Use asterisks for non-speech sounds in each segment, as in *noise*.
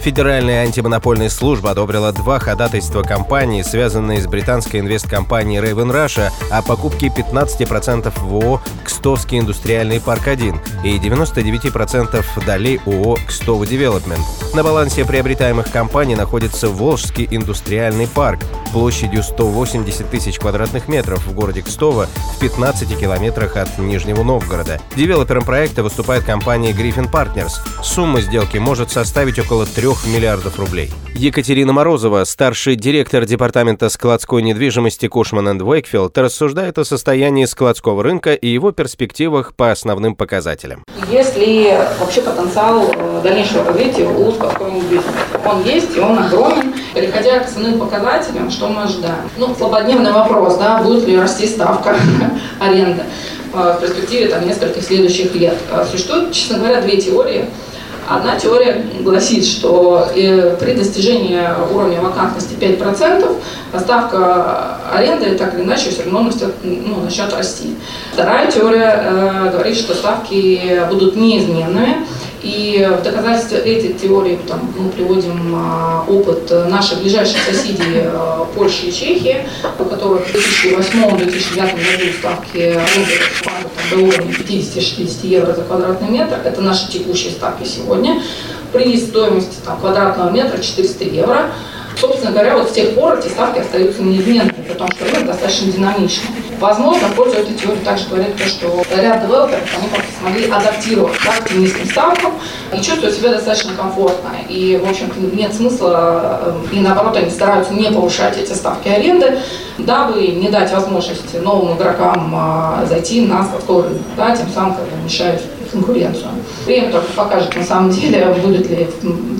Федеральная антимонопольная служба одобрила два ходатайства компании, связанные с британской инвесткомпанией Raven Russia о покупке 15% в ООО «Кстовский индустриальный парк 1» и 99% долей ООО «Кстово Девелопмент». На балансе приобретаемых компаний находится Волжский индустриальный парк площадью 180 тысяч квадратных метров в городе Кстово в 15 километрах от Нижнего Новгорода. Девелопером проекта выступает компания Griffin Partners. Сумма сделки может составить около 3 миллиардов рублей. Екатерина Морозова, старший директор департамента складской недвижимости Cushman & Wakefield, рассуждает о состоянии складского рынка и его перспективах по основным показателям. Если вообще потенциал э, дальнейшего развития у складской недвижимости, он есть и он огромен. Переходя к основным показателям, что мы ожидаем? Ну, злободневный вопрос, да, будет ли расти ставка *laughs* аренды в перспективе там, нескольких следующих лет. Существует, честно говоря, две теории Одна теория гласит, что э, при достижении уровня вакантности 5% ставка аренды так или иначе все равно начнет, ну, начнет расти. Вторая теория э, говорит, что ставки будут неизменными, и в доказательство этой теории там, мы приводим а, опыт наших ближайших соседей а, Польши и Чехии, у которых в 2008-2009 году ставки до уровня 50-60 евро за квадратный метр. Это наши текущие ставки сегодня. При стоимости там, квадратного метра 400 евро. Собственно говоря, вот с тех пор эти ставки остаются неизменными, потому что рынок достаточно динамичный. Возможно, в пользу этой теории также говорит то, что ряд девелоперов, они просто смогли адаптировать да, к низким ставкам и чувствуют себя достаточно комфортно. И, в общем-то, нет смысла, э, и наоборот, они стараются не повышать эти ставки аренды, дабы не дать возможности новым игрокам а, зайти на складской рынок, да, тем самым как бы мешают конкуренцию. Время только покажет на самом деле, будет ли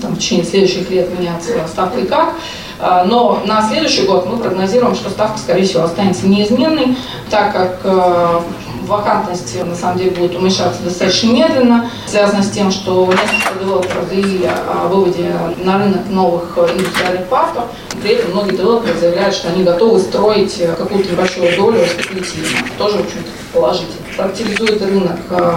там, в течение следующих лет меняться ставка и как. А, но на следующий год мы прогнозируем, что ставка, скорее всего, останется неизменной, так как э, вакантность на самом деле будет уменьшаться достаточно медленно, связано с тем, что несколько девелоперов заявили о выводе на рынок новых индустриальных парков. При этом многие девелоперы заявляют, что они готовы строить какую-то небольшую долю спекулятивно. Тоже, в общем-то, положительно. Активизует рынок э,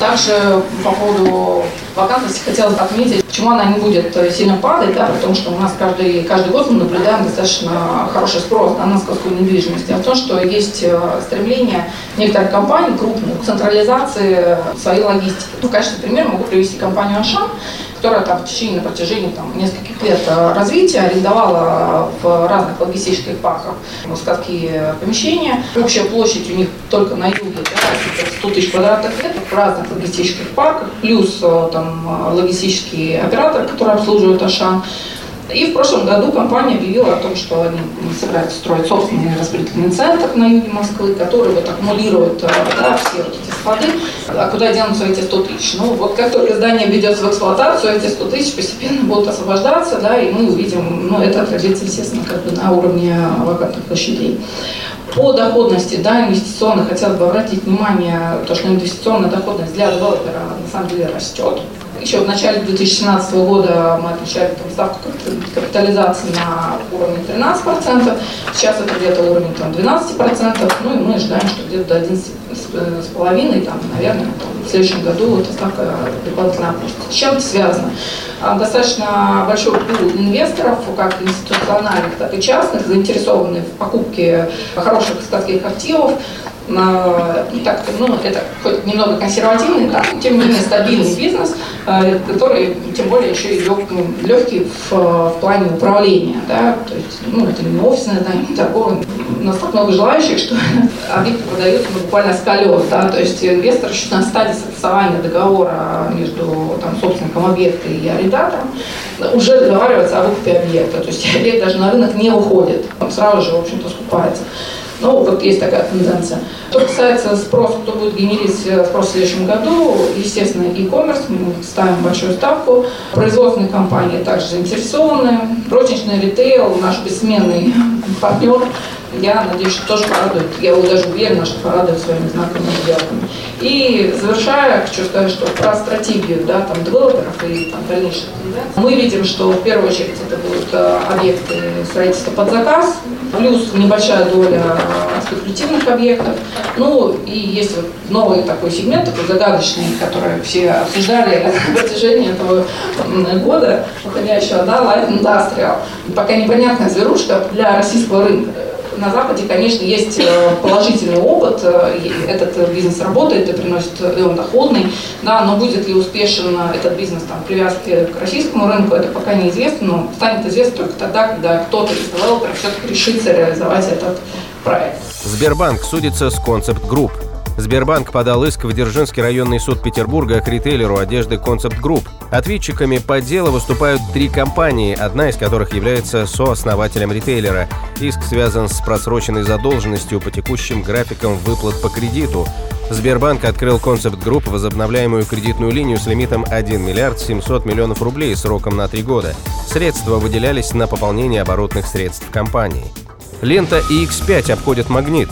также по поводу вакантности хотелось отметить, почему она не будет сильно падать, да, потому что у нас каждый, каждый год мы наблюдаем достаточно хороший спрос на складскую недвижимость. Дело в том, что есть э, стремление некоторых компаний крупных к централизации своей логистики. Ну, в качестве примера могу привести компанию «Ашан», которая там в течение, на протяжении там, нескольких лет э, развития арендовала в разных логистических парках складские помещения. Общая площадь у них только на юге да, 100 тысяч квадратных метров в разных логистических парках, плюс э, там, логистические операторы, которые обслуживают Ашан. И в прошлом году компания объявила о том, что они собираются строить собственный распределительный центр на юге Москвы, который вот аккумулирует э, да, все вот эти склады. А куда денутся эти 100 тысяч? Ну, вот как только здание ведется в эксплуатацию, эти 100 тысяч постепенно будут освобождаться, да, и мы увидим, ну, это отразится, естественно, как бы на уровне вакантных площадей. По доходности, да, инвестиционной, хотелось бы обратить внимание, то, что инвестиционная доходность для девелопера на самом деле растет. Еще в начале 2017 года мы отмечали там, ставку капитализации на уровне 13%, сейчас это где-то уровень там, 12%, ну и мы ожидаем, что где-то до 11,5%, там, наверное, там, в следующем году эта ставка дополнительно опустится. С чем это связано? А, достаточно большой пул инвесторов, как институциональных, так и частных, заинтересованных в покупке хороших складских активов, так, ну, это хоть немного консервативный, да, тем не менее стабильный бизнес, э, который тем более еще и легкий, легкий в, в плане управления. Да, то есть, ну, это не офисное здание, не торговое. У нас так много желающих, что *laughs* объекты продаются ну, буквально с колес. Да, то есть инвестор еще на стадии согласования договора между там, собственником объекта и арендатором уже договаривается о выкупе объекта. То есть объект даже на рынок не уходит, он сразу же, в общем-то, скупается. Ну, вот есть такая тенденция. Что касается спроса, кто будет генерить э, спрос в следующем году, естественно, e-commerce, мы ставим большую ставку. Производственные компании также заинтересованы. Розничный ритейл, наш бессменный партнер, я надеюсь, что тоже порадует. Я даже уверена, что порадует своими знаками сделками. И завершая, хочу сказать, что про стратегию да, там, девелоперов и там, дальнейших тенденций. Мы видим, что в первую очередь это будут э, объекты строительства под заказ, плюс небольшая доля спекулятивных объектов. Ну и есть вот новый такой сегмент, такой загадочный, который все обсуждали *laughs* на протяжении этого года, уходящего, да, Light Industrial. Пока непонятная зверушка для российского рынка на Западе, конечно, есть э, положительный опыт, э, этот бизнес работает и приносит, и он доходный, да, но будет ли успешен этот бизнес там, привязки к российскому рынку, это пока неизвестно, но станет известно только тогда, когда кто-то из девелоперов все-таки решится реализовать этот проект. Сбербанк судится с Concept Group – Сбербанк подал иск в Дзержинский районный суд Петербурга к ритейлеру одежды Concept Group. Ответчиками по делу выступают три компании, одна из которых является сооснователем ритейлера. Иск связан с просроченной задолженностью по текущим графикам выплат по кредиту. Сбербанк открыл Concept Group возобновляемую кредитную линию с лимитом 1 миллиард 700 миллионов рублей сроком на три года. Средства выделялись на пополнение оборотных средств компании. Лента и X5 обходят магнит.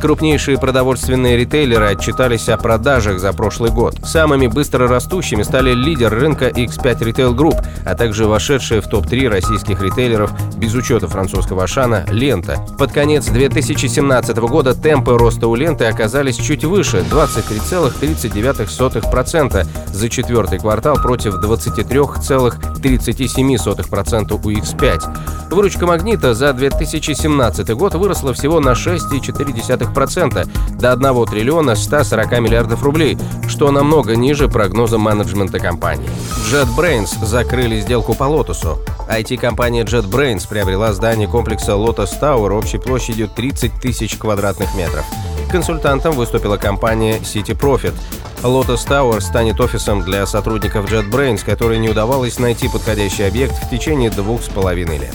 Крупнейшие продовольственные ритейлеры отчитались о продажах за прошлый год. Самыми быстро растущими стали лидер рынка X5 Retail Group, а также вошедшие в топ-3 российских ритейлеров без учета французского Ашана «Лента». Под конец 2017 года темпы роста у «Ленты» оказались чуть выше – 23,39% за четвертый квартал против 23,37% у X5. Выручка «Магнита» за 2017 год выросла всего на 6,4% 0,2% до 1 триллиона 140 миллиардов рублей, что намного ниже прогноза менеджмента компании. JetBrains закрыли сделку по Лотосу. IT-компания JetBrains приобрела здание комплекса Lotus Tower общей площадью 30 тысяч квадратных метров. Консультантом выступила компания City Profit. Lotus Tower станет офисом для сотрудников JetBrains, которой не удавалось найти подходящий объект в течение двух с половиной лет.